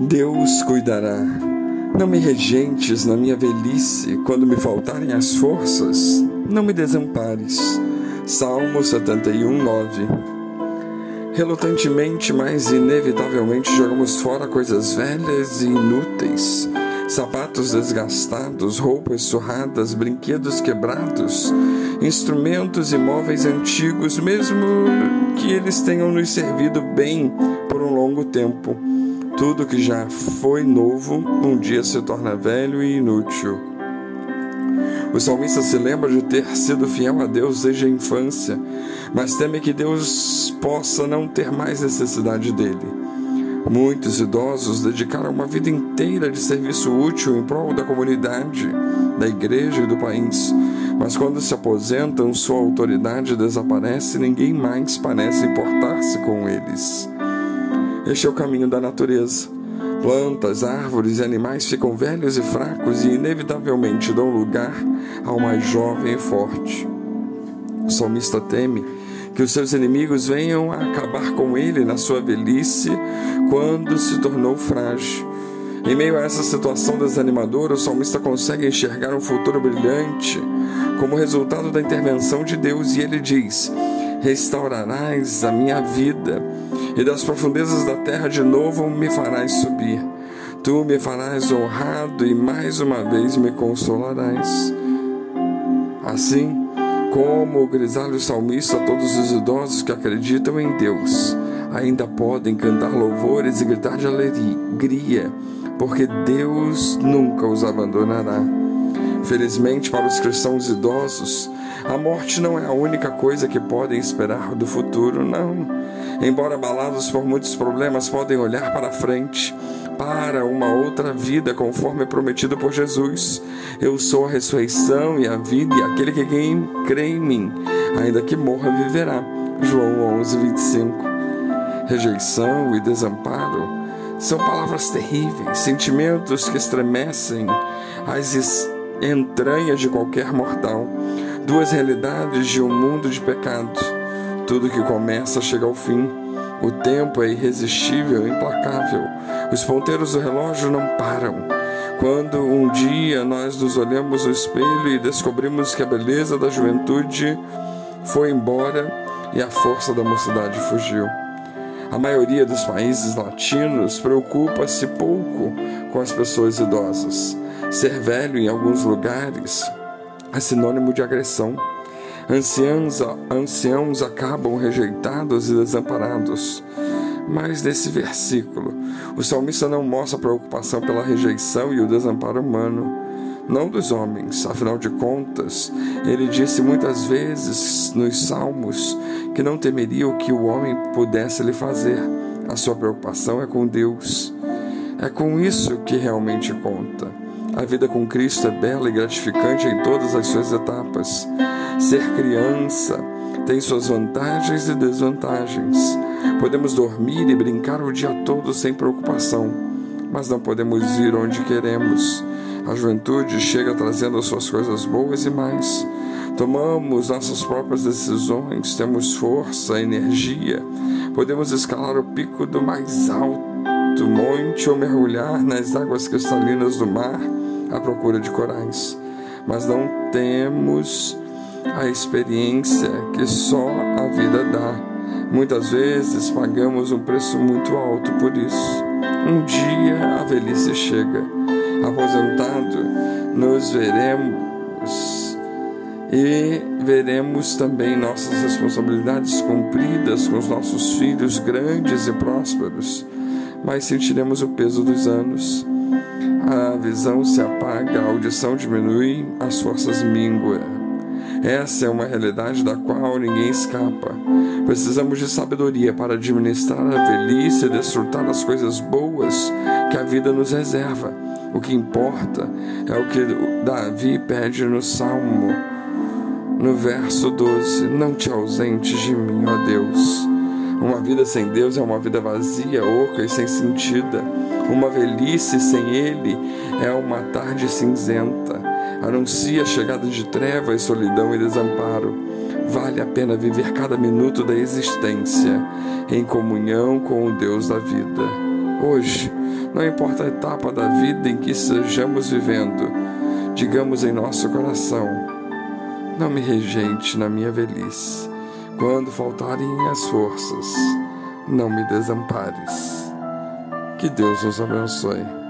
Deus cuidará. Não me regentes na minha velhice, quando me faltarem as forças, não me desampares. Salmo 71, 9. Relutantemente, mas inevitavelmente jogamos fora coisas velhas e inúteis, sapatos desgastados, roupas surradas, brinquedos quebrados, instrumentos e móveis antigos, mesmo que eles tenham nos servido bem por um longo tempo. Tudo que já foi novo, um dia se torna velho e inútil. O salmista se lembra de ter sido fiel a Deus desde a infância, mas teme que Deus possa não ter mais necessidade dele. Muitos idosos dedicaram uma vida inteira de serviço útil em prol da comunidade, da igreja e do país, mas quando se aposentam, sua autoridade desaparece e ninguém mais parece importar-se com eles. Este é o caminho da natureza. Plantas, árvores e animais ficam velhos e fracos e inevitavelmente dão lugar ao mais jovem e forte. O salmista teme que os seus inimigos venham a acabar com ele na sua velhice, quando se tornou frágil. Em meio a essa situação desanimadora, o salmista consegue enxergar um futuro brilhante como resultado da intervenção de Deus e ele diz: Restaurarás a minha vida e das profundezas da terra de novo me farás subir. Tu me farás honrado e mais uma vez me consolarás. Assim como o grisalho salmista, todos os idosos que acreditam em Deus ainda podem cantar louvores e gritar de alegria, porque Deus nunca os abandonará. Felizmente para os cristãos idosos, a morte não é a única coisa que podem esperar do futuro, não. Embora abalados por muitos problemas, podem olhar para frente, para uma outra vida, conforme prometido por Jesus. Eu sou a ressurreição e a vida, e aquele que quem crê em mim, ainda que morra, viverá. João 11, 25. Rejeição e desamparo são palavras terríveis, sentimentos que estremecem as entranhas de qualquer mortal, duas realidades de um mundo de pecado. Tudo que começa chega ao fim. O tempo é irresistível, implacável. Os ponteiros do relógio não param. Quando um dia nós nos olhamos no espelho e descobrimos que a beleza da juventude foi embora e a força da mocidade fugiu. A maioria dos países latinos preocupa-se pouco com as pessoas idosas. Ser velho em alguns lugares é sinônimo de agressão. Anciãos, anciãos acabam rejeitados e desamparados. Mas nesse versículo, o salmista não mostra preocupação pela rejeição e o desamparo humano, não dos homens. Afinal de contas, ele disse muitas vezes nos salmos que não temeria o que o homem pudesse lhe fazer. A sua preocupação é com Deus. É com isso que realmente conta. A vida com Cristo é bela e gratificante em todas as suas etapas. Ser criança tem suas vantagens e desvantagens. Podemos dormir e brincar o dia todo sem preocupação, mas não podemos ir onde queremos. A juventude chega trazendo as suas coisas boas e mais. Tomamos nossas próprias decisões, temos força, energia, podemos escalar o pico do mais alto monte ou mergulhar nas águas cristalinas do mar à procura de corais, mas não temos a experiência que só a vida dá. Muitas vezes pagamos um preço muito alto por isso. Um dia a velhice chega. Aposentado, nos veremos e veremos também nossas responsabilidades cumpridas com os nossos filhos grandes e prósperos, mas sentiremos o peso dos anos a visão se apaga, a audição diminui, as forças minguam. Essa é uma realidade da qual ninguém escapa. Precisamos de sabedoria para administrar a velhice e desfrutar das coisas boas que a vida nos reserva. O que importa é o que Davi pede no Salmo, no verso 12: Não te ausentes de mim, ó Deus. Uma vida sem Deus é uma vida vazia, oca e sem sentido. Uma velhice sem Ele é uma tarde cinzenta. Anuncia a chegada de trevas, solidão e desamparo. Vale a pena viver cada minuto da existência em comunhão com o Deus da vida. Hoje, não importa a etapa da vida em que estejamos vivendo, digamos em nosso coração: Não me rejeite na minha velhice. Quando faltarem as forças, não me desampares. Que Deus nos abençoe.